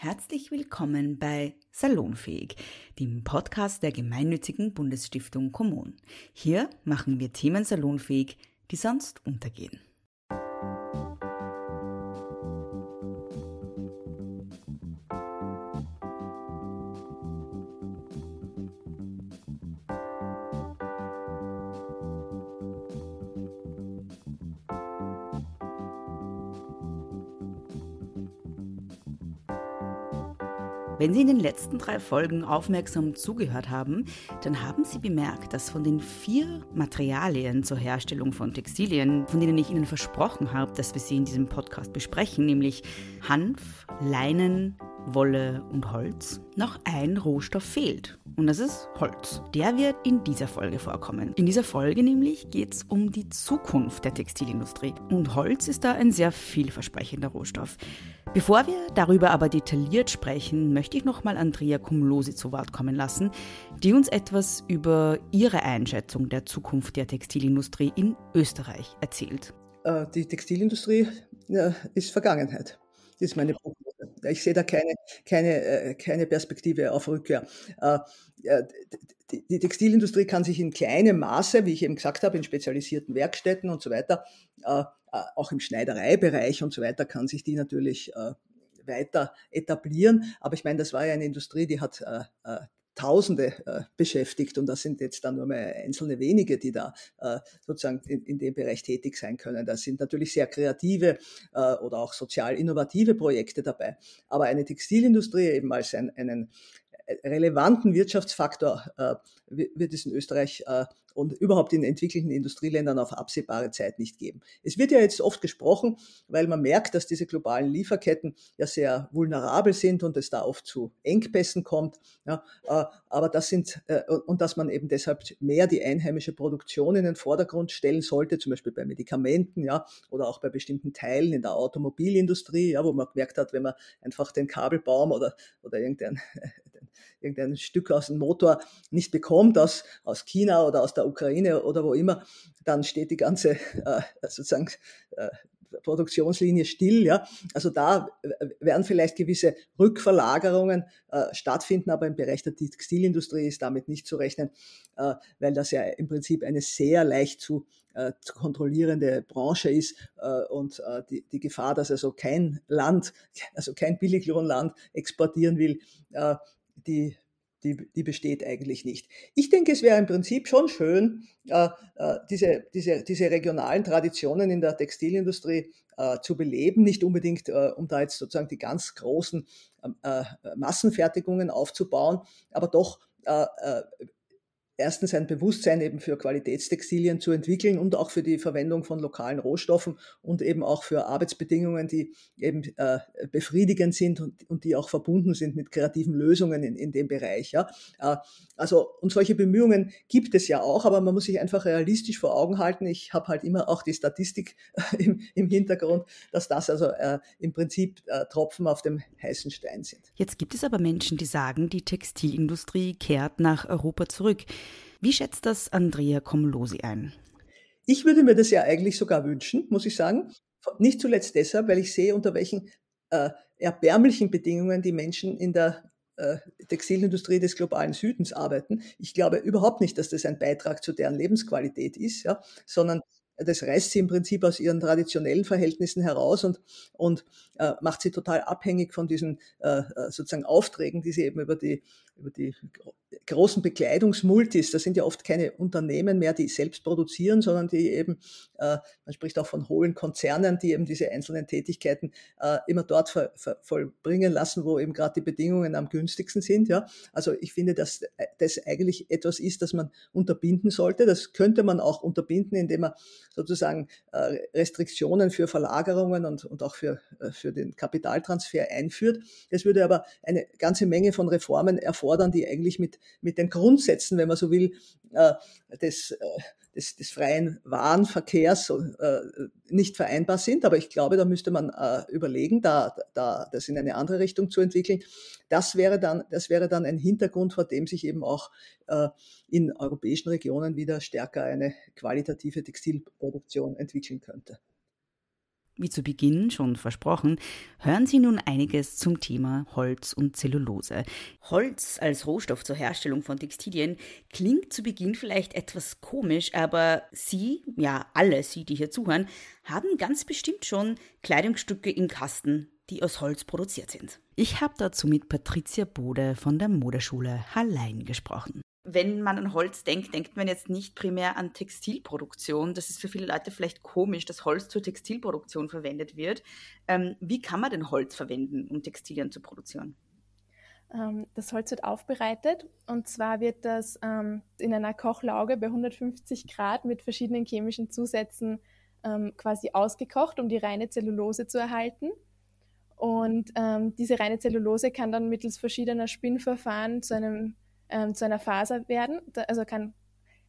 Herzlich willkommen bei Salonfähig, dem Podcast der gemeinnützigen Bundesstiftung Kommun. Hier machen wir Themen salonfähig, die sonst untergehen. Wenn Sie in den letzten drei Folgen aufmerksam zugehört haben, dann haben Sie bemerkt, dass von den vier Materialien zur Herstellung von Textilien, von denen ich Ihnen versprochen habe, dass wir sie in diesem Podcast besprechen, nämlich Hanf, Leinen, Wolle und Holz, noch ein Rohstoff fehlt. Und das ist Holz. Der wird in dieser Folge vorkommen. In dieser Folge nämlich geht es um die Zukunft der Textilindustrie. Und Holz ist da ein sehr vielversprechender Rohstoff. Bevor wir darüber aber detailliert sprechen, möchte ich nochmal Andrea Kumlosi zu Wort kommen lassen, die uns etwas über ihre Einschätzung der Zukunft der Textilindustrie in Österreich erzählt. Äh, die Textilindustrie ist Vergangenheit. Das ist meine. Ich sehe da keine, keine, äh, keine Perspektive auf Rückkehr. Äh, die Textilindustrie kann sich in kleinem Maße, wie ich eben gesagt habe, in spezialisierten Werkstätten und so weiter, äh, auch im Schneidereibereich und so weiter, kann sich die natürlich weiter etablieren. Aber ich meine, das war ja eine Industrie, die hat Tausende äh, beschäftigt und das sind jetzt dann nur mehr einzelne wenige, die da äh, sozusagen in, in, dem Bereich tätig sein können. Das sind natürlich sehr kreative äh, oder auch sozial innovative Projekte dabei. Aber eine Textilindustrie eben als ein, einen relevanten Wirtschaftsfaktor äh, wird es in Österreich äh, und überhaupt in entwickelten Industrieländern auf absehbare Zeit nicht geben. Es wird ja jetzt oft gesprochen, weil man merkt, dass diese globalen Lieferketten ja sehr vulnerabel sind und es da oft zu Engpässen kommt. Ja, äh, aber das sind, äh, und dass man eben deshalb mehr die einheimische Produktion in den Vordergrund stellen sollte, zum Beispiel bei Medikamenten, ja, oder auch bei bestimmten Teilen in der Automobilindustrie, ja, wo man gemerkt hat, wenn man einfach den Kabelbaum oder, oder irgendein, irgendein Stück aus dem Motor nicht bekommt aus, aus China oder aus der Ukraine oder wo immer, dann steht die ganze äh, sozusagen äh, Produktionslinie still. Ja? Also da werden vielleicht gewisse Rückverlagerungen äh, stattfinden, aber im Bereich der Textilindustrie ist damit nicht zu rechnen, äh, weil das ja im Prinzip eine sehr leicht zu, äh, zu kontrollierende Branche ist äh, und äh, die, die Gefahr, dass also kein Land, also kein Billiglohnland exportieren will, äh, die die, die besteht eigentlich nicht. Ich denke, es wäre im Prinzip schon schön, äh, äh, diese, diese, diese regionalen Traditionen in der Textilindustrie äh, zu beleben, nicht unbedingt, äh, um da jetzt sozusagen die ganz großen ähm, äh, Massenfertigungen aufzubauen, aber doch äh, erstens ein Bewusstsein eben für Qualitätstextilien zu entwickeln und auch für die Verwendung von lokalen Rohstoffen und eben auch für Arbeitsbedingungen, die eben äh, befriedigend sind und, und die auch verbunden sind mit kreativen Lösungen in, in dem Bereich. Ja. Äh, also und solche Bemühungen gibt es ja auch, aber man muss sich einfach realistisch vor Augen halten. Ich habe halt immer auch die Statistik äh, im, im Hintergrund, dass das also äh, im Prinzip äh, Tropfen auf dem heißen Stein sind. Jetzt gibt es aber Menschen, die sagen, die Textilindustrie kehrt nach Europa zurück. Wie schätzt das Andrea Komlosi ein? Ich würde mir das ja eigentlich sogar wünschen, muss ich sagen. Nicht zuletzt deshalb, weil ich sehe, unter welchen äh, erbärmlichen Bedingungen die Menschen in der äh, Textilindustrie des globalen Südens arbeiten. Ich glaube überhaupt nicht, dass das ein Beitrag zu deren Lebensqualität ist, ja, sondern das reißt sie im Prinzip aus ihren traditionellen Verhältnissen heraus und, und äh, macht sie total abhängig von diesen äh, äh sozusagen Aufträgen, die sie eben über die, über die großen Bekleidungsmultis, das sind ja oft keine Unternehmen mehr, die selbst produzieren, sondern die eben, äh, man spricht auch von hohen Konzernen, die eben diese einzelnen Tätigkeiten äh, immer dort ver, ver, vollbringen lassen, wo eben gerade die Bedingungen am günstigsten sind. Ja, also ich finde, dass das eigentlich etwas ist, das man unterbinden sollte. Das könnte man auch unterbinden, indem man sozusagen äh, Restriktionen für Verlagerungen und, und auch für, äh, für den Kapitaltransfer einführt. Das würde aber eine ganze Menge von Reformen erfordern, die eigentlich mit mit, den Grundsätzen, wenn man so will, äh, des, äh, des, des freien Warenverkehrs äh, nicht vereinbar sind. Aber ich glaube, da müsste man überlegen, da, da, das in eine andere Richtung zu entwickeln. Das wäre dann, das wäre dann ein Hintergrund, vor dem sich eben auch in europäischen Regionen wieder stärker eine qualitative Textilproduktion entwickeln könnte. Wie zu Beginn schon versprochen, hören Sie nun einiges zum Thema Holz und Zellulose. Holz als Rohstoff zur Herstellung von Textilien klingt zu Beginn vielleicht etwas komisch, aber Sie, ja alle Sie, die hier zuhören, haben ganz bestimmt schon Kleidungsstücke im Kasten, die aus Holz produziert sind. Ich habe dazu mit Patricia Bode von der Modeschule Hallein gesprochen wenn man an Holz denkt, denkt man jetzt nicht primär an Textilproduktion. Das ist für viele Leute vielleicht komisch, dass Holz zur Textilproduktion verwendet wird. Ähm, wie kann man denn Holz verwenden, um Textilien zu produzieren? Ähm, das Holz wird aufbereitet und zwar wird das ähm, in einer Kochlauge bei 150 Grad mit verschiedenen chemischen Zusätzen ähm, quasi ausgekocht, um die reine Zellulose zu erhalten. Und ähm, diese reine Zellulose kann dann mittels verschiedener Spinnverfahren zu einem ähm, zu einer Faser werden. Also kann,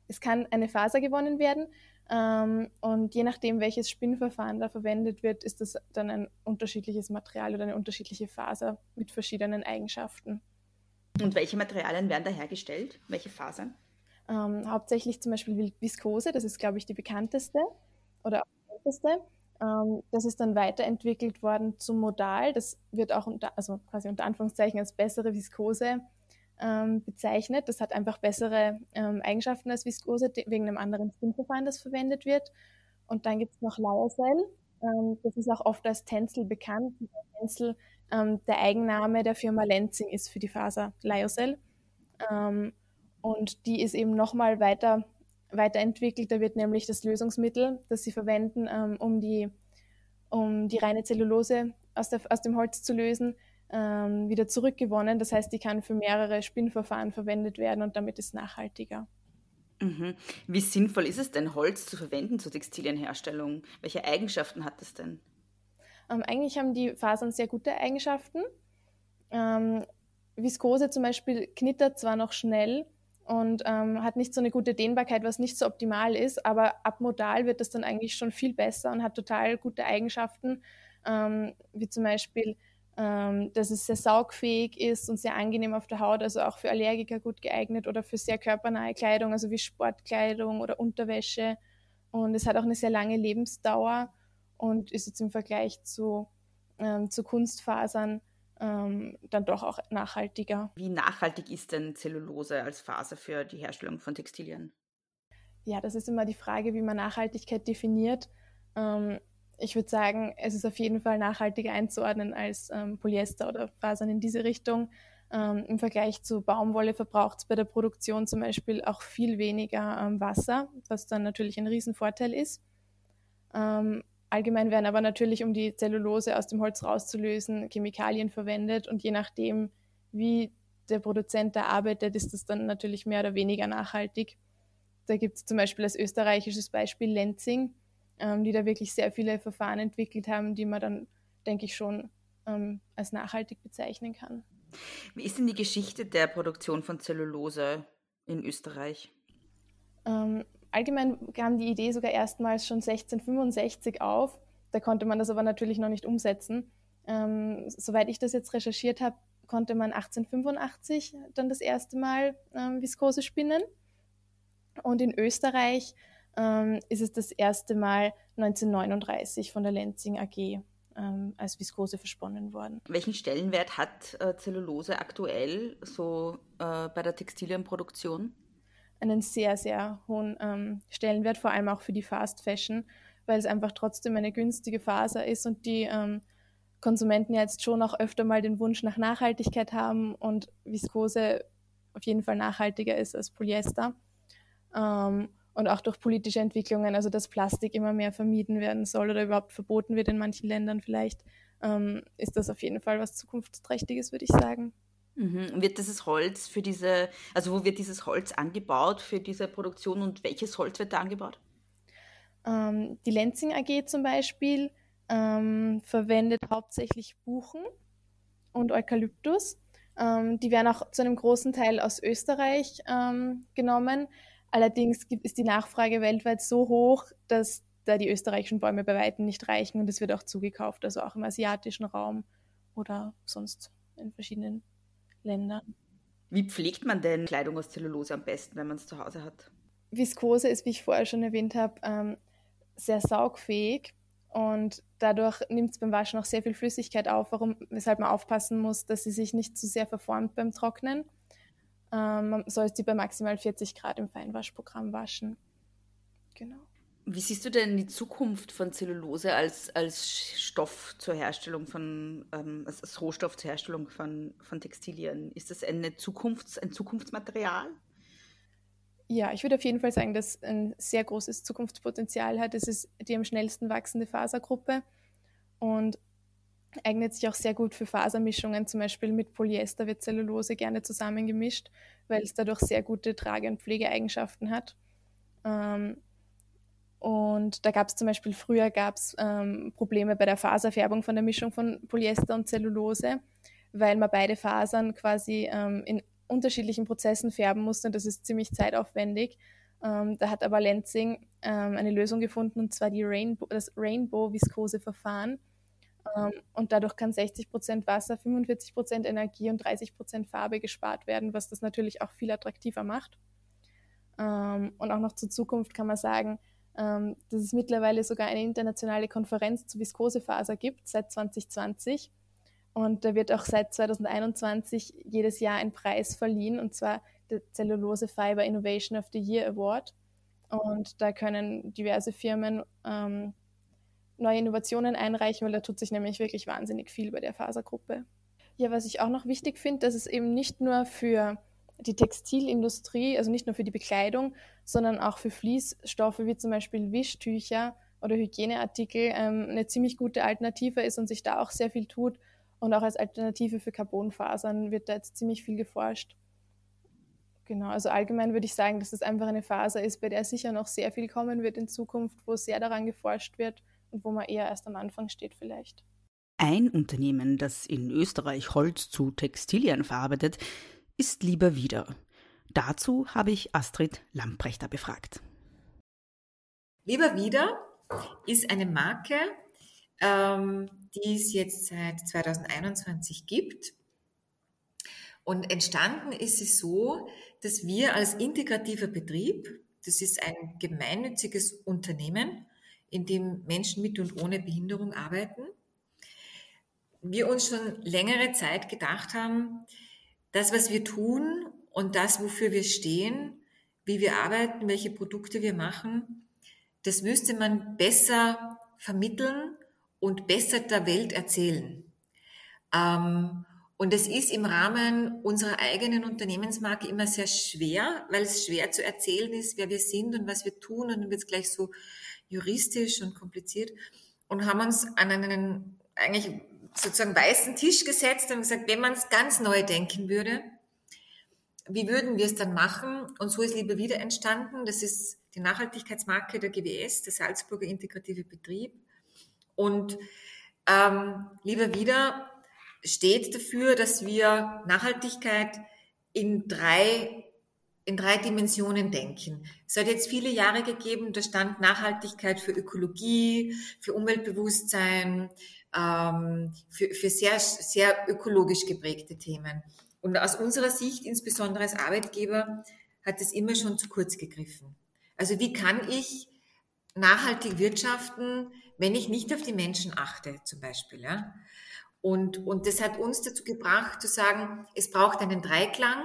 es kann eine Faser gewonnen werden. Ähm, und je nachdem, welches Spinnverfahren da verwendet wird, ist das dann ein unterschiedliches Material oder eine unterschiedliche Faser mit verschiedenen Eigenschaften. Und welche Materialien werden da hergestellt? Welche Fasern? Ähm, hauptsächlich zum Beispiel Viskose, das ist, glaube ich, die bekannteste oder bekannteste. Ähm, das ist dann weiterentwickelt worden zum Modal. Das wird auch unter, also quasi unter Anführungszeichen als bessere Viskose ähm, bezeichnet. Das hat einfach bessere ähm, Eigenschaften als Viskose wegen einem anderen Spinnverfahren, das verwendet wird. Und dann gibt es noch Lyocell. Ähm, das ist auch oft als Tencel bekannt. Tencel, ähm, der Eigenname der Firma Lenzing ist für die Faser Lyocell. Ähm, und die ist eben nochmal weiter, weiterentwickelt. Da wird nämlich das Lösungsmittel, das sie verwenden, ähm, um, die, um die reine Zellulose aus, der, aus dem Holz zu lösen, ähm, wieder zurückgewonnen. Das heißt, die kann für mehrere Spinnverfahren verwendet werden und damit ist nachhaltiger. Mhm. Wie sinnvoll ist es denn, Holz zu verwenden zur Textilienherstellung? Welche Eigenschaften hat es denn? Ähm, eigentlich haben die Fasern sehr gute Eigenschaften. Ähm, Viskose zum Beispiel knittert zwar noch schnell und ähm, hat nicht so eine gute Dehnbarkeit, was nicht so optimal ist, aber ab Modal wird das dann eigentlich schon viel besser und hat total gute Eigenschaften, ähm, wie zum Beispiel ähm, dass es sehr saugfähig ist und sehr angenehm auf der Haut, also auch für Allergiker gut geeignet oder für sehr körpernahe Kleidung, also wie Sportkleidung oder Unterwäsche. Und es hat auch eine sehr lange Lebensdauer und ist jetzt im Vergleich zu, ähm, zu Kunstfasern ähm, dann doch auch nachhaltiger. Wie nachhaltig ist denn Zellulose als Faser für die Herstellung von Textilien? Ja, das ist immer die Frage, wie man Nachhaltigkeit definiert. Ähm, ich würde sagen, es ist auf jeden Fall nachhaltiger einzuordnen als ähm, Polyester oder Fasern in diese Richtung. Ähm, Im Vergleich zu Baumwolle verbraucht es bei der Produktion zum Beispiel auch viel weniger ähm, Wasser, was dann natürlich ein Riesenvorteil ist. Ähm, allgemein werden aber natürlich, um die Zellulose aus dem Holz rauszulösen, Chemikalien verwendet und je nachdem, wie der Produzent da arbeitet, ist das dann natürlich mehr oder weniger nachhaltig. Da gibt es zum Beispiel als österreichisches Beispiel Lenzing ähm, die da wirklich sehr viele Verfahren entwickelt haben, die man dann, denke ich, schon ähm, als nachhaltig bezeichnen kann. Wie ist denn die Geschichte der Produktion von Zellulose in Österreich? Ähm, allgemein kam die Idee sogar erstmals schon 1665 auf. Da konnte man das aber natürlich noch nicht umsetzen. Ähm, soweit ich das jetzt recherchiert habe, konnte man 1885 dann das erste Mal ähm, Viskose spinnen. Und in Österreich ähm, ist es das erste Mal 1939 von der Lenzing AG ähm, als Viskose versponnen worden. Welchen Stellenwert hat äh, Zellulose aktuell so äh, bei der Textilienproduktion? Einen sehr, sehr hohen ähm, Stellenwert, vor allem auch für die Fast Fashion, weil es einfach trotzdem eine günstige Faser ist und die ähm, Konsumenten ja jetzt schon auch öfter mal den Wunsch nach Nachhaltigkeit haben und Viskose auf jeden Fall nachhaltiger ist als Polyester. Ähm, und auch durch politische Entwicklungen, also dass Plastik immer mehr vermieden werden soll oder überhaupt verboten wird in manchen Ländern vielleicht, ähm, ist das auf jeden Fall was Zukunftsträchtiges, würde ich sagen. Mhm. Wird dieses Holz für diese, also wo wird dieses Holz angebaut für diese Produktion und welches Holz wird da angebaut? Ähm, die Lenzing AG zum Beispiel ähm, verwendet hauptsächlich Buchen und Eukalyptus. Ähm, die werden auch zu einem großen Teil aus Österreich ähm, genommen. Allerdings gibt, ist die Nachfrage weltweit so hoch, dass da die österreichischen Bäume bei weitem nicht reichen und es wird auch zugekauft, also auch im asiatischen Raum oder sonst in verschiedenen Ländern. Wie pflegt man denn Kleidung aus Zellulose am besten, wenn man es zu Hause hat? Viskose ist, wie ich vorher schon erwähnt habe, ähm, sehr saugfähig Und dadurch nimmt es beim Waschen auch sehr viel Flüssigkeit auf, warum, weshalb man aufpassen muss, dass sie sich nicht zu sehr verformt beim Trocknen. Ähm, man soll sie bei maximal 40 Grad im Feinwaschprogramm waschen. Genau. Wie siehst du denn die Zukunft von Zellulose als, als Stoff zur Herstellung von, ähm, als Rohstoff zur Herstellung von, von Textilien? Ist das eine Zukunfts-, ein Zukunftsmaterial? Ja, ich würde auf jeden Fall sagen, dass ein sehr großes Zukunftspotenzial hat. Es ist die am schnellsten wachsende Fasergruppe und eignet sich auch sehr gut für Fasermischungen. Zum Beispiel mit Polyester wird Zellulose gerne zusammengemischt, weil es dadurch sehr gute Trage- und Pflegeeigenschaften hat. Ähm, und da gab es zum Beispiel früher gab's, ähm, Probleme bei der Faserfärbung von der Mischung von Polyester und Zellulose, weil man beide Fasern quasi ähm, in unterschiedlichen Prozessen färben musste und das ist ziemlich zeitaufwendig. Ähm, da hat aber Lenzing ähm, eine Lösung gefunden und zwar die Rainbow, das Rainbow-Viskose-Verfahren. Ähm, und dadurch kann 60 Prozent Wasser, 45 Prozent Energie und 30 Prozent Farbe gespart werden, was das natürlich auch viel attraktiver macht. Ähm, und auch noch zur Zukunft kann man sagen, ähm, dass es mittlerweile sogar eine internationale Konferenz zu Viskosefaser gibt, seit 2020. Und da wird auch seit 2021 jedes Jahr ein Preis verliehen, und zwar der Cellulose Fiber Innovation of the Year Award. Und da können diverse Firmen ähm, neue Innovationen einreichen, weil da tut sich nämlich wirklich wahnsinnig viel bei der Fasergruppe. Ja, was ich auch noch wichtig finde, dass es eben nicht nur für die Textilindustrie, also nicht nur für die Bekleidung, sondern auch für Fließstoffe wie zum Beispiel Wischtücher oder Hygieneartikel ähm, eine ziemlich gute Alternative ist und sich da auch sehr viel tut. Und auch als Alternative für Carbonfasern wird da jetzt ziemlich viel geforscht. Genau, also allgemein würde ich sagen, dass es einfach eine Faser ist, bei der sicher noch sehr viel kommen wird in Zukunft, wo sehr daran geforscht wird wo man eher erst am Anfang steht vielleicht. Ein Unternehmen, das in Österreich Holz zu Textilien verarbeitet, ist lieber wieder. Dazu habe ich Astrid Lamprechter befragt. Lieber wieder ist eine Marke, ähm, die es jetzt seit 2021 gibt. Und entstanden ist es so, dass wir als integrativer Betrieb, das ist ein gemeinnütziges Unternehmen, in dem Menschen mit und ohne Behinderung arbeiten, wir uns schon längere Zeit gedacht haben, das, was wir tun und das, wofür wir stehen, wie wir arbeiten, welche Produkte wir machen, das müsste man besser vermitteln und besser der Welt erzählen. Ähm, und es ist im Rahmen unserer eigenen Unternehmensmarke immer sehr schwer, weil es schwer zu erzählen ist, wer wir sind und was wir tun. Und dann wird es gleich so juristisch und kompliziert. Und haben uns an einen eigentlich sozusagen weißen Tisch gesetzt und gesagt, wenn man es ganz neu denken würde, wie würden wir es dann machen? Und so ist Liebe wieder entstanden. Das ist die Nachhaltigkeitsmarke der GWS, der Salzburger Integrative Betrieb. Und ähm, Liebe wieder steht dafür, dass wir Nachhaltigkeit in drei in drei Dimensionen denken. Es hat jetzt viele Jahre gegeben, da stand Nachhaltigkeit für Ökologie, für Umweltbewusstsein, ähm, für, für sehr, sehr ökologisch geprägte Themen. Und aus unserer Sicht, insbesondere als Arbeitgeber, hat es immer schon zu kurz gegriffen. Also wie kann ich nachhaltig wirtschaften, wenn ich nicht auf die Menschen achte, zum Beispiel. Ja? Und, und das hat uns dazu gebracht zu sagen, es braucht einen Dreiklang.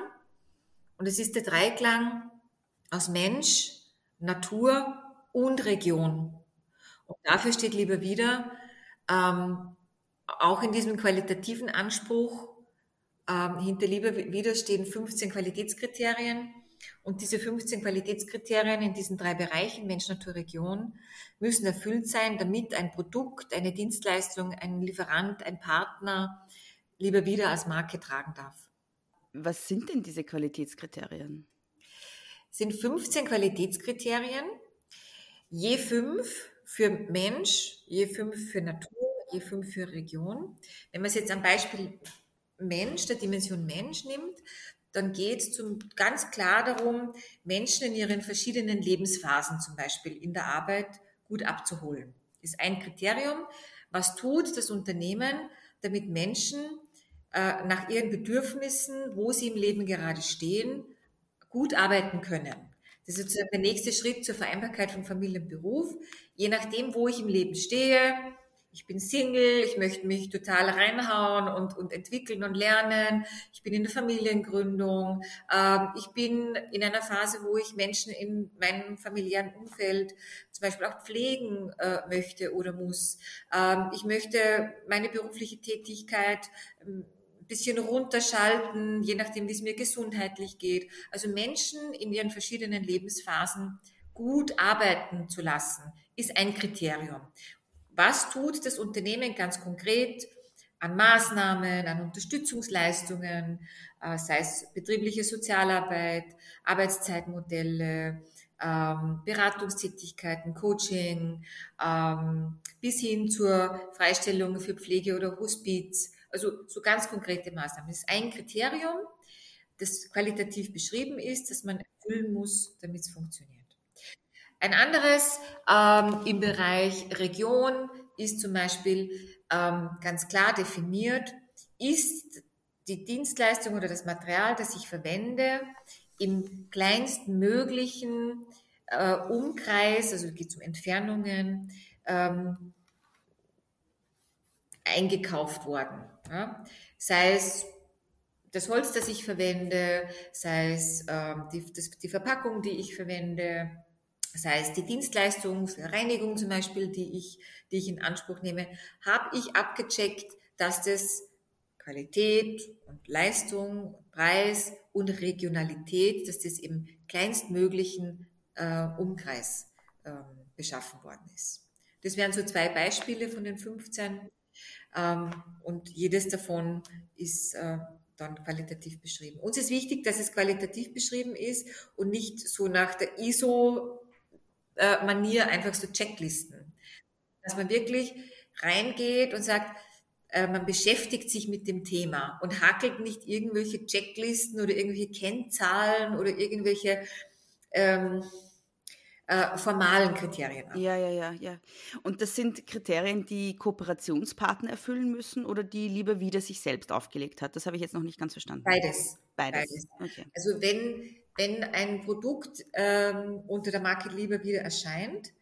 Und es ist der Dreiklang aus Mensch, Natur und Region. Und dafür steht lieber wieder, ähm, auch in diesem qualitativen Anspruch, ähm, hinter lieber wieder stehen 15 Qualitätskriterien. Und diese 15 Qualitätskriterien in diesen drei Bereichen, Mensch, Natur, Region, müssen erfüllt sein, damit ein Produkt, eine Dienstleistung, ein Lieferant, ein Partner lieber wieder als Marke tragen darf. Was sind denn diese Qualitätskriterien? Es sind 15 Qualitätskriterien, je fünf für Mensch, je fünf für Natur, je fünf für Region. Wenn man es jetzt am Beispiel Mensch, der Dimension Mensch nimmt, dann geht es ganz klar darum, Menschen in ihren verschiedenen Lebensphasen zum Beispiel in der Arbeit gut abzuholen. Das ist ein Kriterium. Was tut das Unternehmen, damit Menschen äh, nach ihren Bedürfnissen, wo sie im Leben gerade stehen, gut arbeiten können? Das ist sozusagen der nächste Schritt zur Vereinbarkeit von Familie und Beruf. Je nachdem, wo ich im Leben stehe, ich bin Single, ich möchte mich total reinhauen und, und entwickeln und lernen. Ich bin in der Familiengründung. Ähm, ich bin in einer Phase, wo ich Menschen in meinem familiären Umfeld zum Beispiel auch pflegen äh, möchte oder muss. Ähm, ich möchte meine berufliche Tätigkeit ähm, bisschen runterschalten, je nachdem, wie es mir gesundheitlich geht. Also Menschen in ihren verschiedenen Lebensphasen gut arbeiten zu lassen, ist ein Kriterium was tut das Unternehmen ganz konkret an Maßnahmen, an Unterstützungsleistungen, äh, sei es betriebliche Sozialarbeit, Arbeitszeitmodelle, ähm, Beratungstätigkeiten, Coaching, ähm, bis hin zur Freistellung für Pflege oder Hospiz. Also so ganz konkrete Maßnahmen. Das ist ein Kriterium, das qualitativ beschrieben ist, das man erfüllen muss, damit es funktioniert. Ein anderes ähm, im Bereich Region ist zum Beispiel ähm, ganz klar definiert, ist die Dienstleistung oder das Material, das ich verwende, im kleinstmöglichen äh, Umkreis, also geht es um Entfernungen, ähm, eingekauft worden. Ja? Sei es das Holz, das ich verwende, sei es ähm, die, das, die Verpackung, die ich verwende, das heißt, die Dienstleistung, Reinigung zum Beispiel, die ich, die ich in Anspruch nehme, habe ich abgecheckt, dass das Qualität und Leistung, Preis und Regionalität, dass das im kleinstmöglichen äh, Umkreis ähm, beschaffen worden ist. Das wären so zwei Beispiele von den 15 ähm, und jedes davon ist äh, dann qualitativ beschrieben. Uns ist wichtig, dass es qualitativ beschrieben ist und nicht so nach der ISO äh, einfach so Checklisten. Dass man wirklich reingeht und sagt, äh, man beschäftigt sich mit dem Thema und hakelt nicht irgendwelche Checklisten oder irgendwelche Kennzahlen oder irgendwelche ähm, äh, formalen Kriterien ab. Ja, ja, ja, ja. Und das sind Kriterien, die Kooperationspartner erfüllen müssen oder die lieber wieder sich selbst aufgelegt hat? Das habe ich jetzt noch nicht ganz verstanden. Beides. Beides. Beides. Okay. Also wenn wenn ein Produkt ähm, unter der Marke Lieber wieder erscheint,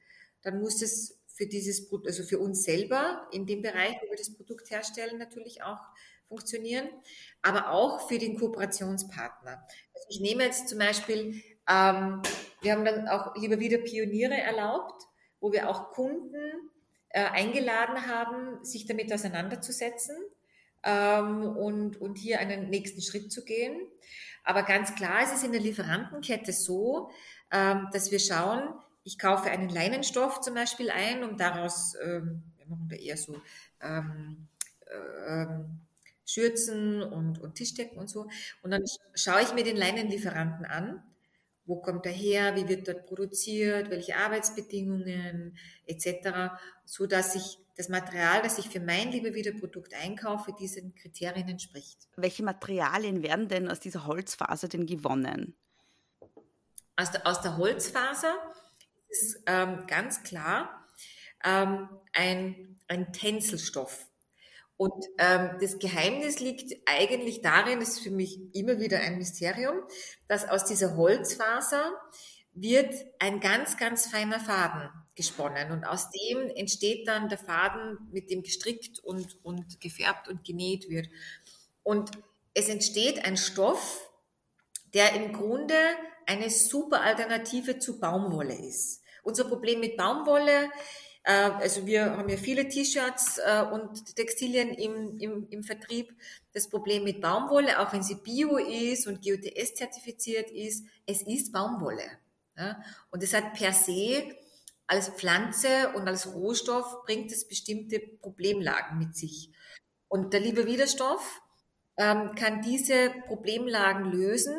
dann muss es für dieses, also für uns selber in dem Bereich, wo wir das Produkt herstellen, natürlich auch funktionieren, aber auch für den Kooperationspartner. Also ich nehme jetzt zum Beispiel, ähm, wir haben dann auch lieber wieder Pioniere erlaubt, wo wir auch Kunden äh, eingeladen haben, sich damit auseinanderzusetzen ähm, und, und hier einen nächsten Schritt zu gehen. Aber ganz klar ist es in der Lieferantenkette so, ähm, dass wir schauen, ich kaufe einen Leinenstoff zum Beispiel ein, um daraus, ähm, wir machen da eher so ähm, ähm, Schürzen und, und Tischdecken und so. Und dann schaue ich mir den Leinenlieferanten an. Wo kommt er her? Wie wird dort produziert? Welche Arbeitsbedingungen etc. So dass ich das Material, das ich für mein Liebewiederprodukt einkaufe, diesen Kriterien entspricht. Welche Materialien werden denn aus dieser Holzfaser denn gewonnen? Aus der, aus der Holzfaser ist ähm, ganz klar ähm, ein, ein Tänzelstoff. Und ähm, das Geheimnis liegt eigentlich darin, das ist für mich immer wieder ein Mysterium, dass aus dieser Holzfaser wird ein ganz, ganz feiner Faden gesponnen. Und aus dem entsteht dann der Faden, mit dem gestrickt und, und gefärbt und genäht wird. Und es entsteht ein Stoff, der im Grunde eine super Alternative zu Baumwolle ist. Unser Problem mit Baumwolle, äh, also wir haben ja viele T-Shirts äh, und Textilien im, im, im Vertrieb. Das Problem mit Baumwolle, auch wenn sie bio ist und GOTS zertifiziert ist, es ist Baumwolle. Und es hat per se als Pflanze und als Rohstoff bringt es bestimmte Problemlagen mit sich. Und der liebe Widerstoff ähm, kann diese Problemlagen lösen,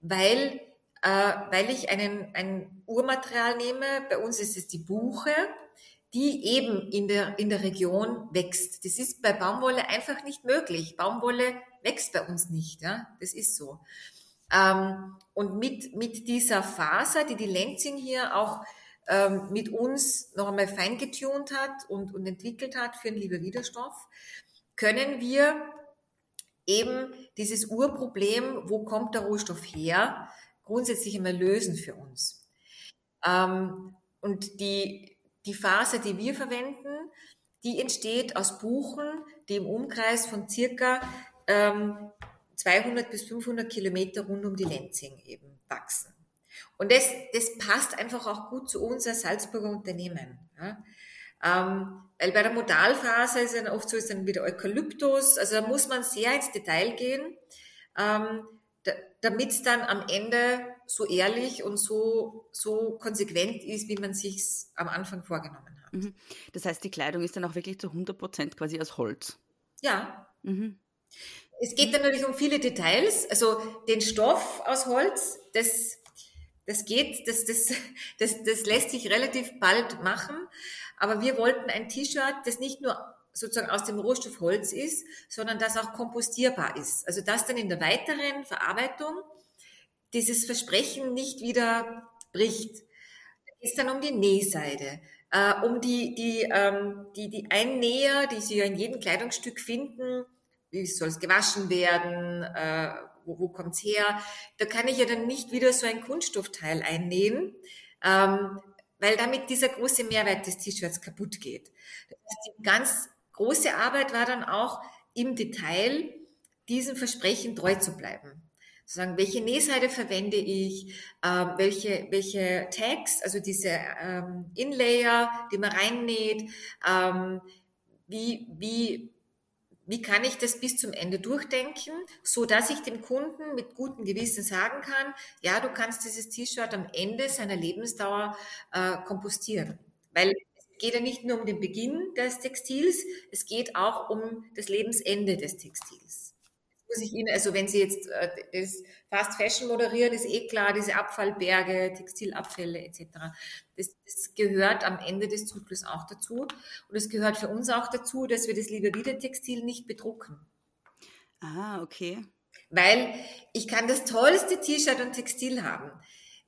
weil, äh, weil ich einen, ein Urmaterial nehme, bei uns ist es die Buche, die eben in der, in der Region wächst. Das ist bei Baumwolle einfach nicht möglich. Baumwolle wächst bei uns nicht, ja, das ist so. Ähm, und mit, mit dieser Faser, die die Lenzing hier auch ähm, mit uns noch einmal feingetunt hat und, und entwickelt hat für einen Lieber-Widerstoff, können wir eben dieses Urproblem, wo kommt der Rohstoff her, grundsätzlich einmal lösen für uns. Ähm, und die, die Faser, die wir verwenden, die entsteht aus Buchen, die im Umkreis von circa ähm, 200 bis 500 Kilometer rund um die Lenzing eben wachsen. Und das, das passt einfach auch gut zu uns als Salzburger Unternehmen. Ja. Ähm, weil bei der Modalfaser ist dann oft so, ist dann wieder Eukalyptus, also da muss man sehr ins Detail gehen, ähm, damit es dann am Ende so ehrlich und so, so konsequent ist, wie man sich am Anfang vorgenommen hat. Mhm. Das heißt, die Kleidung ist dann auch wirklich zu 100 Prozent quasi aus Holz. Ja. Mhm. Es geht dann natürlich um viele Details. Also den Stoff aus Holz, das, das geht, das, das, das, das lässt sich relativ bald machen. Aber wir wollten ein T-Shirt, das nicht nur sozusagen aus dem Rohstoff Holz ist, sondern das auch kompostierbar ist. Also dass dann in der weiteren Verarbeitung dieses Versprechen nicht wieder bricht. Es ist dann um die Nähseite, äh, um die, die, ähm, die, die Einnäher, die Sie ja in jedem Kleidungsstück finden, wie soll es gewaschen werden, äh, wo, wo kommt es her. Da kann ich ja dann nicht wieder so ein Kunststoffteil einnähen, ähm, weil damit dieser große Mehrwert des T-Shirts kaputt geht. Das heißt, ganz große Arbeit war dann auch im Detail, diesem Versprechen treu zu bleiben. Sagen, welche Nähseite verwende ich, äh, welche, welche Tags, also diese ähm, Inlayer, die man reinnäht, ähm, wie, wie wie kann ich das bis zum Ende durchdenken, so dass ich dem Kunden mit gutem Gewissen sagen kann, ja, du kannst dieses T-Shirt am Ende seiner Lebensdauer äh, kompostieren. Weil geht ja nicht nur um den Beginn des Textils, es geht auch um das Lebensende des Textils muss ich Ihnen, also wenn Sie jetzt äh, das Fast Fashion moderieren, ist eh klar, diese Abfallberge, Textilabfälle etc. Das, das gehört am Ende des Zyklus auch dazu. Und es gehört für uns auch dazu, dass wir das lieber wieder Textil nicht bedrucken. Ah, okay. Weil ich kann das tollste T-Shirt und Textil haben.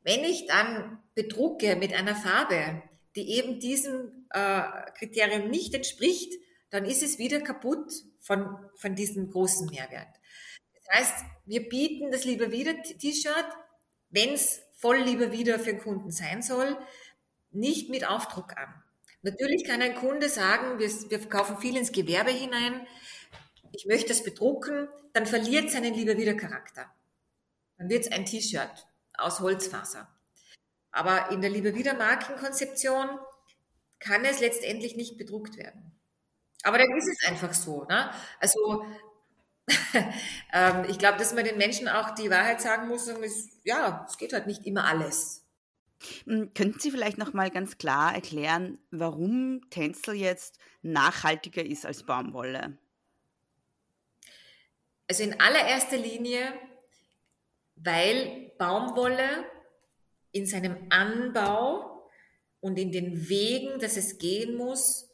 Wenn ich dann bedrucke mit einer Farbe, die eben diesem äh, Kriterium nicht entspricht, dann ist es wieder kaputt von, von diesem großen Mehrwert. Das heißt, wir bieten das Lieber wieder T-Shirt, wenn es voll Lieber wieder für den Kunden sein soll, nicht mit Aufdruck an. Natürlich kann ein Kunde sagen, wir, wir verkaufen viel ins Gewerbe hinein, ich möchte es bedrucken, dann verliert seinen Lieber wieder Charakter. Dann wird es ein T-Shirt aus Holzfaser. Aber in der Lieber wieder Markenkonzeption kann es letztendlich nicht bedruckt werden. Aber dann ist es einfach so. Ne? Also ähm, ich glaube, dass man den Menschen auch die Wahrheit sagen muss und ist, ja, es geht halt nicht immer alles. Hm, könnten Sie vielleicht noch mal ganz klar erklären, warum Tänzel jetzt nachhaltiger ist als Baumwolle? Also in allererster Linie, weil Baumwolle in seinem Anbau und in den Wegen, dass es gehen muss,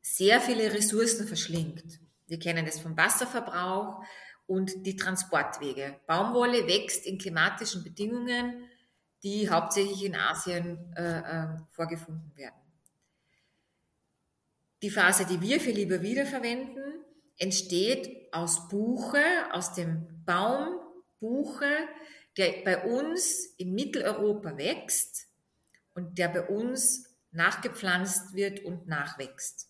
sehr viele Ressourcen verschlingt. Wir kennen es vom Wasserverbrauch und die Transportwege. Baumwolle wächst in klimatischen Bedingungen, die hauptsächlich in Asien äh, äh, vorgefunden werden. Die Faser, die wir für Lieber wiederverwenden, entsteht aus Buche, aus dem Baum Buche, der bei uns in Mitteleuropa wächst und der bei uns nachgepflanzt wird und nachwächst.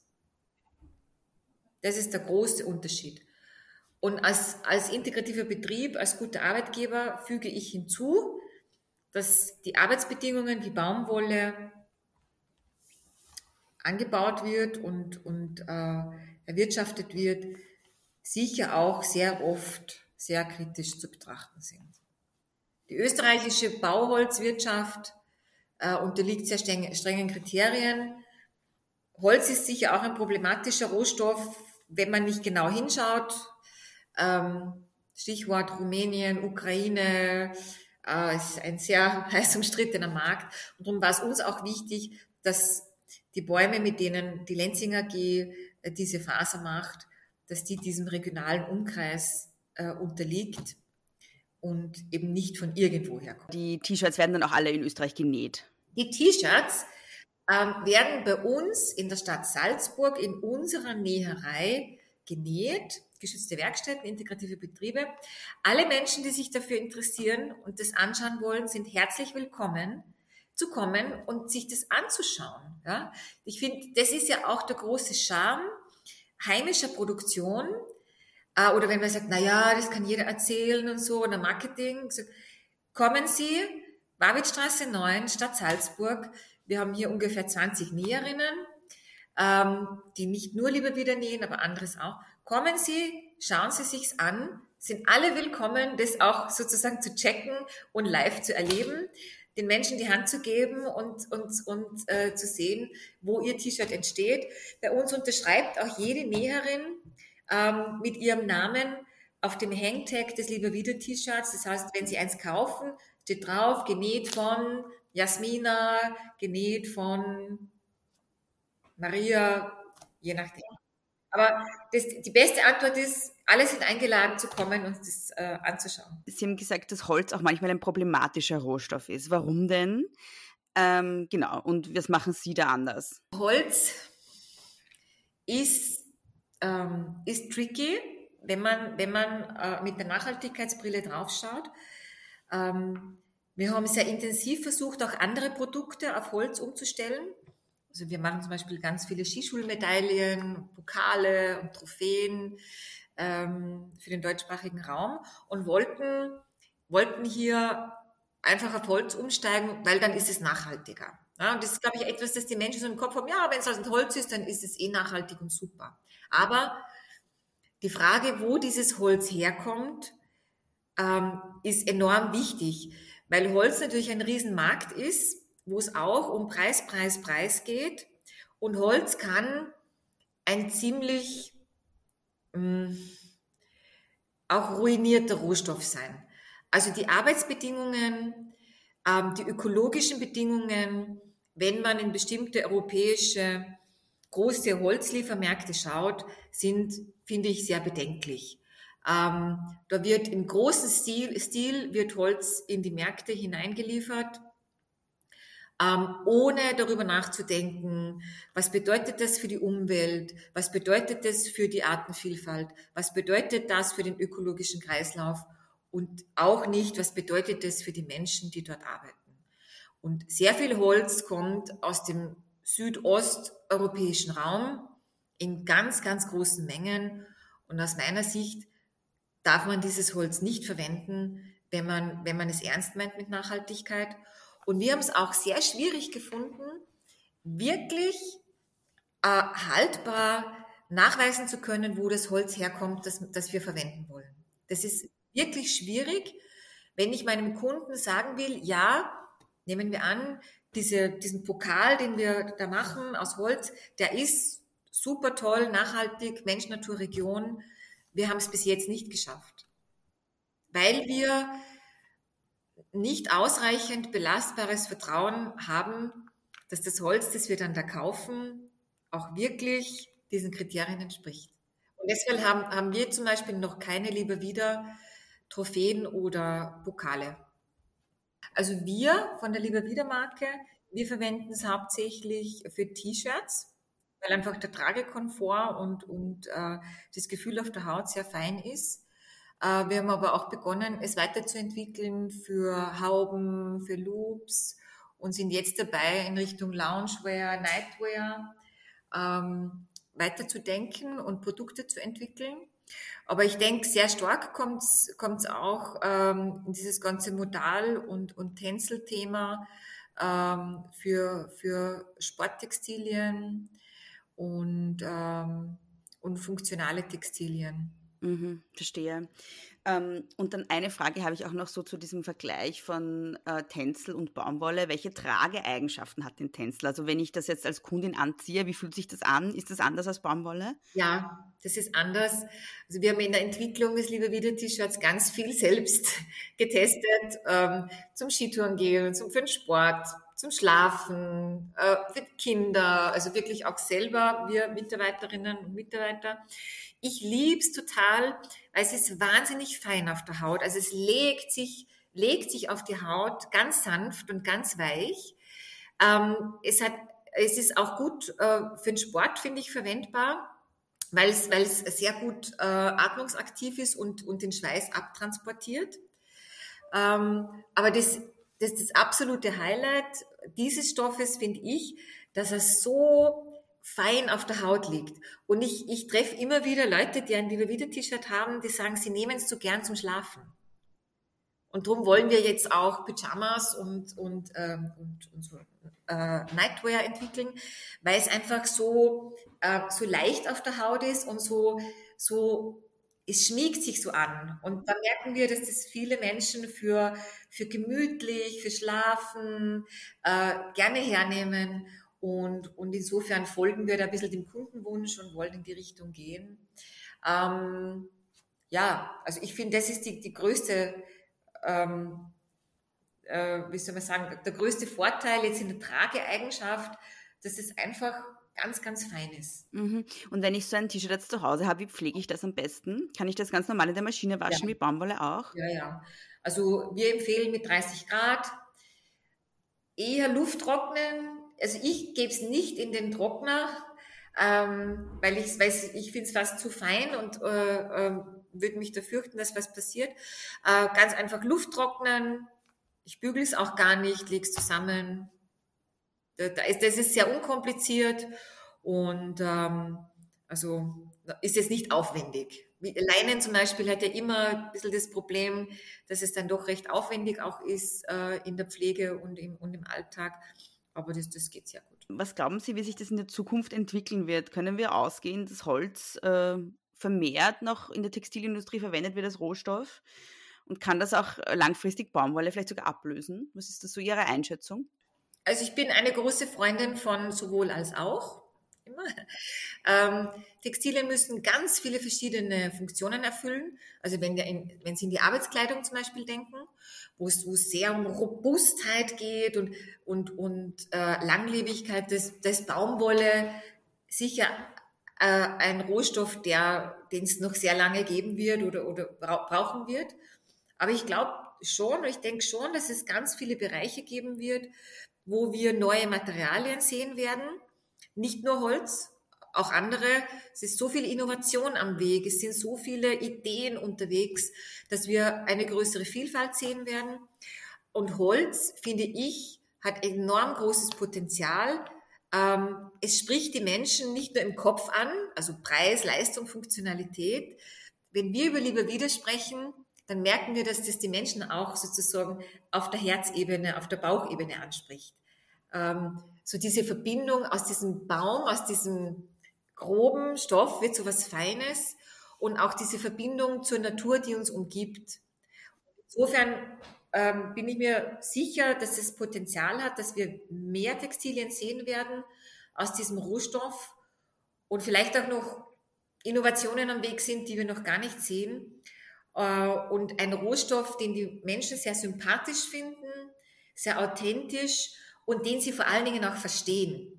Das ist der große Unterschied. Und als, als integrativer Betrieb, als guter Arbeitgeber füge ich hinzu, dass die Arbeitsbedingungen wie Baumwolle angebaut wird und, und äh, erwirtschaftet wird, sicher auch sehr oft sehr kritisch zu betrachten sind. Die österreichische Bauholzwirtschaft äh, unterliegt sehr streng, strengen Kriterien. Holz ist sicher auch ein problematischer Rohstoff, wenn man nicht genau hinschaut, ähm, Stichwort Rumänien, Ukraine, äh, ist ein sehr heiß umstrittener Markt. Und darum war es uns auch wichtig, dass die Bäume, mit denen die Lenzinger AG äh, diese Faser macht, dass die diesem regionalen Umkreis äh, unterliegt und eben nicht von irgendwoher kommt. Die T-Shirts werden dann auch alle in Österreich genäht. Die T-Shirts ähm, werden bei uns in der Stadt Salzburg in unserer Näherei genäht. geschützte Werkstätten, integrative Betriebe. Alle Menschen, die sich dafür interessieren und das anschauen wollen, sind herzlich willkommen zu kommen und sich das anzuschauen. Ja? Ich finde, das ist ja auch der große Charme heimischer Produktion. Äh, oder wenn man sagt, na ja, das kann jeder erzählen und so, oder Marketing. So, kommen Sie, Warwitzstraße 9, Stadt Salzburg. Wir haben hier ungefähr 20 Näherinnen, ähm, die nicht nur lieber wieder nähen, aber anderes auch. Kommen Sie, schauen Sie sich's an, sind alle willkommen, das auch sozusagen zu checken und live zu erleben den Menschen die Hand zu geben und, und, und äh, zu sehen, wo ihr T-Shirt entsteht. Bei uns unterschreibt auch jede Näherin ähm, mit ihrem Namen auf dem Hangtag des Lieber Wieder T-Shirts. Das heißt, wenn Sie eins kaufen, steht drauf, genäht von Jasmina, genäht von Maria, je nachdem. Aber das, die beste Antwort ist, alle sind eingeladen zu kommen und das äh, anzuschauen. Sie haben gesagt, dass Holz auch manchmal ein problematischer Rohstoff ist. Warum denn? Ähm, genau, und was machen Sie da anders? Holz ist, ähm, ist tricky, wenn man, wenn man äh, mit der Nachhaltigkeitsbrille draufschaut. Ähm, wir haben sehr intensiv versucht, auch andere Produkte auf Holz umzustellen. Also wir machen zum Beispiel ganz viele Skischulmedaillen, Pokale und Trophäen ähm, für den deutschsprachigen Raum und wollten, wollten hier einfach auf Holz umsteigen, weil dann ist es nachhaltiger. Ja, und das ist, glaube ich, etwas, das die Menschen so im Kopf haben, ja, wenn es aus Holz ist, dann ist es eh nachhaltig und super. Aber die Frage, wo dieses Holz herkommt, ähm, ist enorm wichtig, weil Holz natürlich ein Riesenmarkt ist wo es auch um Preis, Preis, Preis geht. Und Holz kann ein ziemlich mh, mm, auch ruinierter Rohstoff sein. Also die Arbeitsbedingungen, ähm, die ökologischen Bedingungen, wenn man in bestimmte europäische große Holzliefermärkte schaut, sind, finde ich, sehr bedenklich. Ähm, da wird im großen Stil, Stil wird Holz in die Märkte hineingeliefert ähm, ohne darüber nachzudenken, was bedeutet das für die Umwelt, was bedeutet das für die Artenvielfalt, was bedeutet das für den ökologischen Kreislauf und auch nicht, was bedeutet das für die Menschen, die dort arbeiten. Und sehr viel Holz kommt aus dem südosteuropäischen Raum in ganz, ganz großen Mengen. Und aus meiner Sicht darf man dieses Holz nicht verwenden, wenn man, wenn man es ernst meint mit Nachhaltigkeit. Und wir haben es auch sehr schwierig gefunden, wirklich äh, haltbar nachweisen zu können, wo das Holz herkommt, das, das wir verwenden wollen. Das ist wirklich schwierig, wenn ich meinem Kunden sagen will, ja, nehmen wir an, diese, diesen Pokal, den wir da machen aus Holz, der ist super toll, nachhaltig, Mensch, Natur, Region. Wir haben es bis jetzt nicht geschafft, weil wir nicht ausreichend belastbares Vertrauen haben, dass das Holz, das wir dann da kaufen, auch wirklich diesen Kriterien entspricht. Und deshalb haben, haben wir zum Beispiel noch keine lieber wieder Trophäen oder Pokale. Also wir von der Lieber wieder Marke, wir verwenden es hauptsächlich für T-Shirts, weil einfach der Tragekomfort und, und äh, das Gefühl auf der Haut sehr fein ist. Äh, wir haben aber auch begonnen, es weiterzuentwickeln für Hauben, für Loops und sind jetzt dabei, in Richtung Loungewear, Nightwear ähm, weiterzudenken und Produkte zu entwickeln. Aber ich denke, sehr stark kommt es auch ähm, in dieses ganze Modal- und, und Tänzelthema ähm, für, für Sporttextilien und, ähm, und funktionale Textilien. Mhm, verstehe. Ähm, und dann eine Frage habe ich auch noch so zu diesem Vergleich von äh, Tänzel und Baumwolle. Welche Trageeigenschaften hat denn Tänzel? Also wenn ich das jetzt als Kundin anziehe, wie fühlt sich das an? Ist das anders als Baumwolle? Ja, das ist anders. Also wir haben in der Entwicklung des Liebe Wieder T-Shirts ganz viel selbst getestet, ähm, zum Skitouren gehen, zum, für den Sport, zum Schlafen, äh, für Kinder, also wirklich auch selber, wir Mitarbeiterinnen und Mitarbeiter. Ich lieb's total, weil es ist wahnsinnig fein auf der Haut. Also es legt sich, legt sich auf die Haut ganz sanft und ganz weich. Ähm, es hat, es ist auch gut äh, für den Sport, finde ich, verwendbar. weil es, weil es sehr gut äh, atmungsaktiv ist und, und den Schweiß abtransportiert. Ähm, aber das, das, das absolute Highlight dieses Stoffes finde ich, dass er so fein auf der Haut liegt. Und ich, ich treffe immer wieder Leute, die ein Wieder-Wieder-T-Shirt haben, die sagen, sie nehmen es so gern zum Schlafen. Und darum wollen wir jetzt auch Pyjamas und, und, ähm, und, und so, äh, Nightwear entwickeln, weil es einfach so, äh, so leicht auf der Haut ist und so, so es schmiegt sich so an. Und da merken wir, dass das viele Menschen für, für gemütlich, für Schlafen äh, gerne hernehmen. Und, und insofern folgen wir da ein bisschen dem Kundenwunsch und wollen in die Richtung gehen. Ähm, ja, also ich finde, das ist die, die größte, ähm, äh, wie soll man sagen, der größte Vorteil jetzt in der Trageeigenschaft, dass es einfach ganz, ganz Feines. Mhm. Und wenn ich so ein T-Shirt jetzt zu Hause habe, wie pflege ich das am besten? Kann ich das ganz normal in der Maschine waschen, ja. wie Baumwolle auch? Ja, ja. Also wir empfehlen mit 30 Grad eher Luft trocknen. Also ich gebe es nicht in den Trockner, ähm, weil ich weiß, ich finde es fast zu fein und äh, äh, würde mich da fürchten, dass was passiert. Äh, ganz einfach Luft trocknen. Ich bügel es auch gar nicht, lege es zusammen, das ist sehr unkompliziert und ähm, also ist jetzt nicht aufwendig. Leinen zum Beispiel hat ja immer ein bisschen das Problem, dass es dann doch recht aufwendig auch ist äh, in der Pflege und im, und im Alltag. Aber das, das geht sehr gut. Was glauben Sie, wie sich das in der Zukunft entwickeln wird? Können wir ausgehen, dass Holz äh, vermehrt noch in der Textilindustrie verwendet wird als Rohstoff? Und kann das auch langfristig Baumwolle vielleicht sogar ablösen? Was ist das so Ihre Einschätzung? Also ich bin eine große Freundin von sowohl als auch. Immer. Ähm, Textilien müssen ganz viele verschiedene Funktionen erfüllen. Also wenn, in, wenn Sie in die Arbeitskleidung zum Beispiel denken, wo es, wo sehr um Robustheit geht und, und, und äh, Langlebigkeit des, des Baumwolle, sicher äh, ein Rohstoff, den es noch sehr lange geben wird oder, oder brauchen wird. Aber ich glaube schon, ich denke schon, dass es ganz viele Bereiche geben wird, wo wir neue Materialien sehen werden. Nicht nur Holz, auch andere. Es ist so viel Innovation am Weg, es sind so viele Ideen unterwegs, dass wir eine größere Vielfalt sehen werden. Und Holz, finde ich, hat enorm großes Potenzial. Ähm, es spricht die Menschen nicht nur im Kopf an, also Preis, Leistung, Funktionalität. Wenn wir über lieber widersprechen, dann merken wir, dass das die Menschen auch sozusagen auf der Herzebene, auf der Bauchebene anspricht. So diese Verbindung aus diesem Baum, aus diesem groben Stoff wird so was Feines und auch diese Verbindung zur Natur, die uns umgibt. Insofern ähm, bin ich mir sicher, dass es Potenzial hat, dass wir mehr Textilien sehen werden aus diesem Rohstoff und vielleicht auch noch Innovationen am Weg sind, die wir noch gar nicht sehen. Äh, und ein Rohstoff, den die Menschen sehr sympathisch finden, sehr authentisch und den sie vor allen Dingen auch verstehen.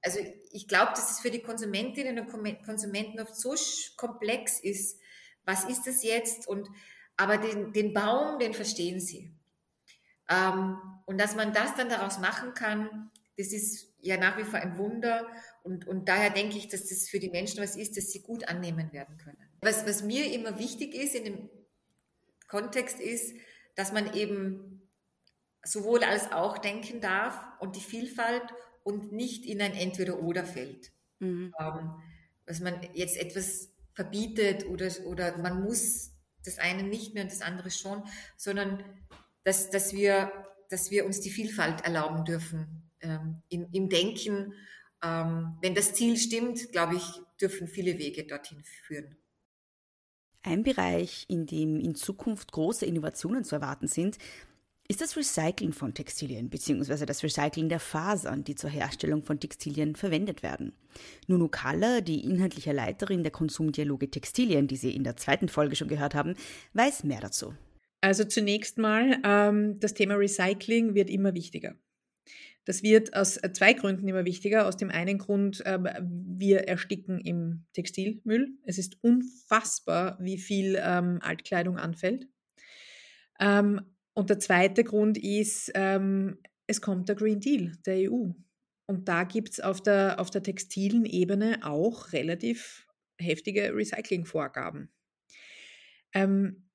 Also ich glaube, dass es für die Konsumentinnen und Konsumenten oft so komplex ist. Was ist das jetzt? Und aber den, den Baum, den verstehen sie. Ähm, und dass man das dann daraus machen kann, das ist ja nach wie vor ein Wunder. Und, und daher denke ich, dass das für die Menschen was ist, das sie gut annehmen werden können. Was, was mir immer wichtig ist in dem Kontext ist, dass man eben sowohl als auch denken darf und die Vielfalt und nicht in ein Entweder-Oder fällt. Mhm. Ähm, dass man jetzt etwas verbietet oder, oder man muss das eine nicht mehr und das andere schon, sondern dass, dass, wir, dass wir uns die Vielfalt erlauben dürfen ähm, im, im Denken. Ähm, wenn das Ziel stimmt, glaube ich, dürfen viele Wege dorthin führen. Ein Bereich, in dem in Zukunft große Innovationen zu erwarten sind, ist das Recycling von Textilien bzw. das Recycling der Fasern, die zur Herstellung von Textilien verwendet werden. Nunu Kaller, die inhaltliche Leiterin der Konsumdialoge Textilien, die Sie in der zweiten Folge schon gehört haben, weiß mehr dazu. Also zunächst mal, ähm, das Thema Recycling wird immer wichtiger. Das wird aus äh, zwei Gründen immer wichtiger. Aus dem einen Grund, äh, wir ersticken im Textilmüll. Es ist unfassbar, wie viel ähm, Altkleidung anfällt. Ähm, und der zweite Grund ist, ähm, es kommt der Green Deal der EU. Und da gibt es auf der, auf der textilen Ebene auch relativ heftige Recyclingvorgaben. Ähm,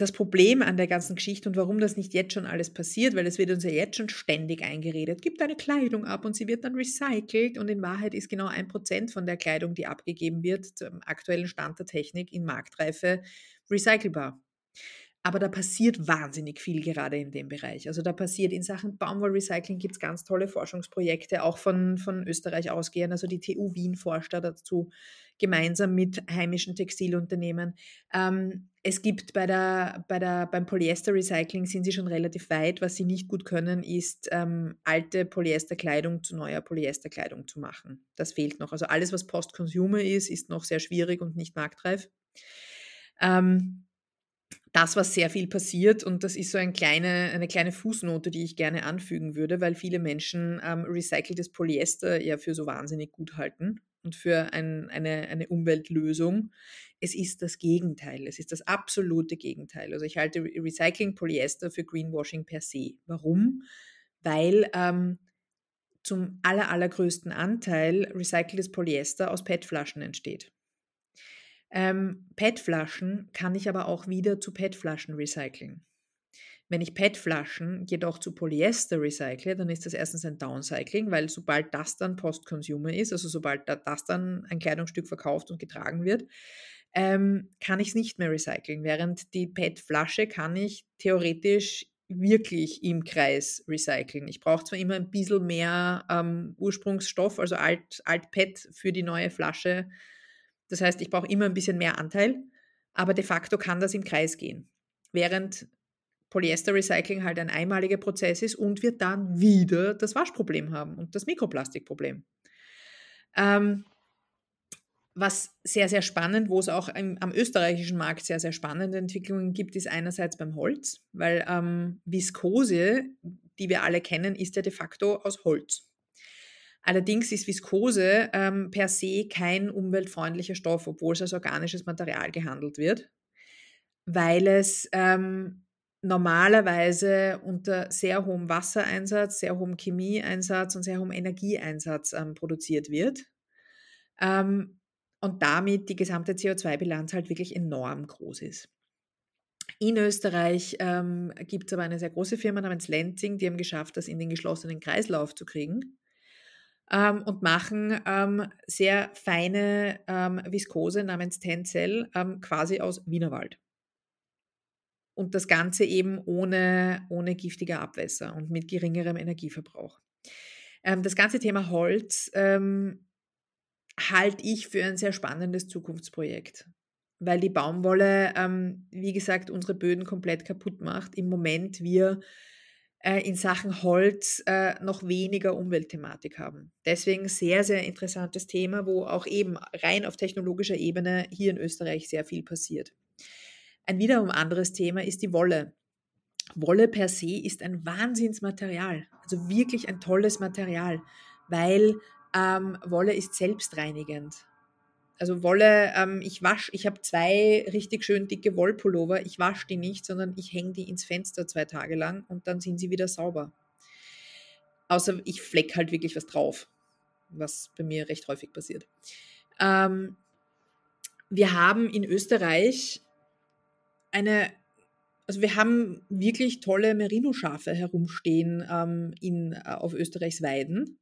das Problem an der ganzen Geschichte und warum das nicht jetzt schon alles passiert, weil es wird uns ja jetzt schon ständig eingeredet, gibt deine Kleidung ab und sie wird dann recycelt und in Wahrheit ist genau ein Prozent von der Kleidung, die abgegeben wird, zum aktuellen Stand der Technik in Marktreife recycelbar. Aber da passiert wahnsinnig viel gerade in dem Bereich. Also da passiert in Sachen Baumwollrecycling gibt es ganz tolle Forschungsprojekte, auch von, von Österreich ausgehend. Also die TU Wien forscht da dazu gemeinsam mit heimischen Textilunternehmen. Ähm, es gibt bei der, bei der, beim Polyester-Recycling sind sie schon relativ weit. Was sie nicht gut können, ist ähm, alte Polyesterkleidung zu neuer Polyesterkleidung zu machen. Das fehlt noch. Also alles, was Post-Consumer ist, ist noch sehr schwierig und nicht marktreif. Ähm, das, was sehr viel passiert, und das ist so ein kleine, eine kleine Fußnote, die ich gerne anfügen würde, weil viele Menschen ähm, recyceltes Polyester ja für so wahnsinnig gut halten und für ein, eine, eine Umweltlösung. Es ist das Gegenteil. Es ist das absolute Gegenteil. Also ich halte Recycling Polyester für Greenwashing per se. Warum? Weil ähm, zum aller, allergrößten Anteil recyceltes Polyester aus PET-Flaschen entsteht. Ähm, PET-Flaschen kann ich aber auch wieder zu PET-Flaschen recyceln. Wenn ich PET-Flaschen jedoch zu Polyester recycle, dann ist das erstens ein Downcycling, weil sobald das dann Post-Consumer ist, also sobald das dann ein Kleidungsstück verkauft und getragen wird, ähm, kann ich es nicht mehr recyceln. Während die PET-Flasche kann ich theoretisch wirklich im Kreis recyceln. Ich brauche zwar immer ein bisschen mehr ähm, Ursprungsstoff, also Alt, Alt-PET für die neue Flasche das heißt, ich brauche immer ein bisschen mehr Anteil, aber de facto kann das im Kreis gehen. Während Polyester-Recycling halt ein einmaliger Prozess ist und wir dann wieder das Waschproblem haben und das Mikroplastikproblem. Ähm, was sehr, sehr spannend, wo es auch im, am österreichischen Markt sehr, sehr spannende Entwicklungen gibt, ist einerseits beim Holz, weil ähm, Viskose, die wir alle kennen, ist ja de facto aus Holz. Allerdings ist Viskose ähm, per se kein umweltfreundlicher Stoff, obwohl es als organisches Material gehandelt wird, weil es ähm, normalerweise unter sehr hohem Wassereinsatz, sehr hohem Chemieeinsatz und sehr hohem Energieeinsatz ähm, produziert wird. Ähm, und damit die gesamte CO2-Bilanz halt wirklich enorm groß ist. In Österreich ähm, gibt es aber eine sehr große Firma namens Lenzing, die haben geschafft, das in den geschlossenen Kreislauf zu kriegen ähm, und machen ähm, sehr feine ähm, Viskose namens Tencel ähm, quasi aus Wienerwald. Und das Ganze eben ohne, ohne giftige Abwässer und mit geringerem Energieverbrauch. Ähm, das ganze Thema Holz halte ich für ein sehr spannendes Zukunftsprojekt weil die Baumwolle, ähm, wie gesagt, unsere Böden komplett kaputt macht. Im Moment wir in Sachen Holz äh, noch weniger Umweltthematik haben. Deswegen sehr, sehr interessantes Thema, wo auch eben rein auf technologischer Ebene hier in Österreich sehr viel passiert. Ein wiederum anderes Thema ist die Wolle. Wolle per se ist ein Wahnsinnsmaterial, also wirklich ein tolles Material, weil ähm, Wolle ist selbstreinigend. Also Wolle, ähm, ich wasche, ich habe zwei richtig schön dicke Wollpullover. Ich wasche die nicht, sondern ich hänge die ins Fenster zwei Tage lang und dann sind sie wieder sauber. Außer ich fleck halt wirklich was drauf, was bei mir recht häufig passiert. Ähm, wir haben in Österreich eine, also wir haben wirklich tolle Merino-Schafe herumstehen ähm, in, äh, auf Österreichs Weiden,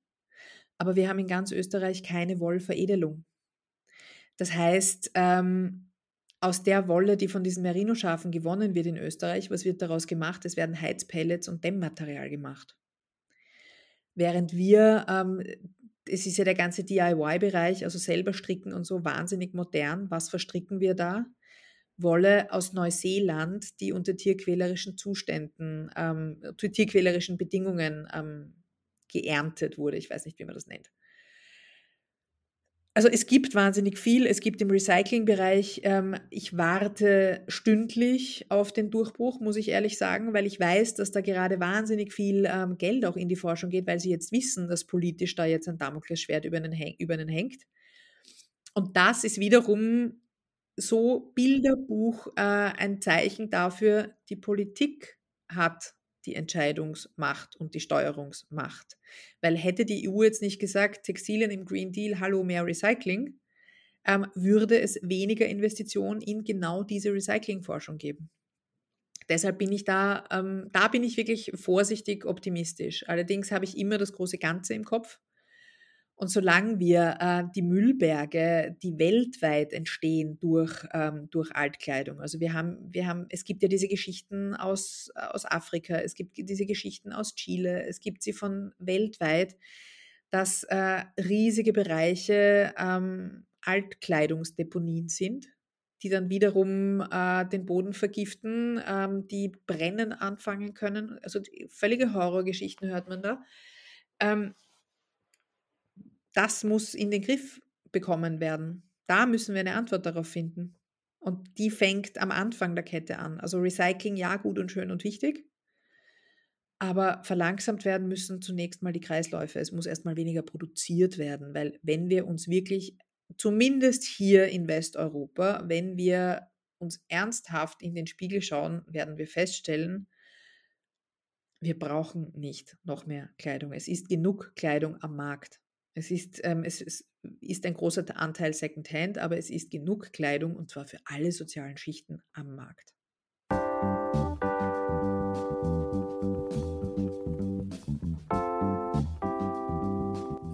aber wir haben in ganz Österreich keine Wollveredelung. Das heißt, ähm, aus der Wolle, die von diesen Merino-Schafen gewonnen wird in Österreich, was wird daraus gemacht? Es werden Heizpellets und Dämmmaterial gemacht. Während wir, ähm, es ist ja der ganze DIY-Bereich, also selber stricken und so wahnsinnig modern. Was verstricken wir da? Wolle aus Neuseeland, die unter tierquälerischen Zuständen, ähm, tierquälerischen Bedingungen ähm, geerntet wurde. Ich weiß nicht, wie man das nennt. Also es gibt wahnsinnig viel. Es gibt im Recyclingbereich, ähm, ich warte stündlich auf den Durchbruch, muss ich ehrlich sagen, weil ich weiß, dass da gerade wahnsinnig viel ähm, Geld auch in die Forschung geht, weil sie jetzt wissen, dass politisch da jetzt ein Damoklesschwert über einen, über einen hängt. Und das ist wiederum so Bilderbuch äh, ein Zeichen dafür, die Politik hat die Entscheidungsmacht und die Steuerungsmacht. Weil hätte die EU jetzt nicht gesagt, Textilien im Green Deal, hallo, mehr Recycling, ähm, würde es weniger Investitionen in genau diese Recyclingforschung geben. Deshalb bin ich da, ähm, da bin ich wirklich vorsichtig optimistisch. Allerdings habe ich immer das große Ganze im Kopf. Und solange wir äh, die Müllberge, die weltweit entstehen durch, ähm, durch Altkleidung, also wir haben, wir haben, es gibt ja diese Geschichten aus, aus Afrika, es gibt diese Geschichten aus Chile, es gibt sie von weltweit, dass äh, riesige Bereiche ähm, Altkleidungsdeponien sind, die dann wiederum äh, den Boden vergiften, ähm, die brennen anfangen können. Also völlige Horrorgeschichten hört man da. Ähm, das muss in den Griff bekommen werden. Da müssen wir eine Antwort darauf finden. Und die fängt am Anfang der Kette an. Also Recycling, ja, gut und schön und wichtig. Aber verlangsamt werden müssen zunächst mal die Kreisläufe. Es muss erstmal weniger produziert werden, weil wenn wir uns wirklich, zumindest hier in Westeuropa, wenn wir uns ernsthaft in den Spiegel schauen, werden wir feststellen, wir brauchen nicht noch mehr Kleidung. Es ist genug Kleidung am Markt. Es ist, ähm, es ist ein großer Anteil Secondhand, aber es ist genug Kleidung und zwar für alle sozialen Schichten am Markt.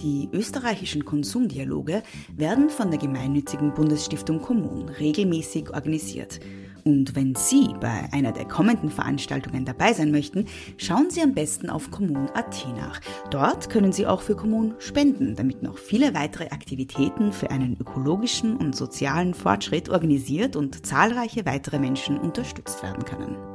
Die österreichischen Konsumdialoge werden von der gemeinnützigen Bundesstiftung Kommun regelmäßig organisiert. Und wenn Sie bei einer der kommenden Veranstaltungen dabei sein möchten, schauen Sie am besten auf Kommun.at nach. Dort können Sie auch für Kommun spenden, damit noch viele weitere Aktivitäten für einen ökologischen und sozialen Fortschritt organisiert und zahlreiche weitere Menschen unterstützt werden können.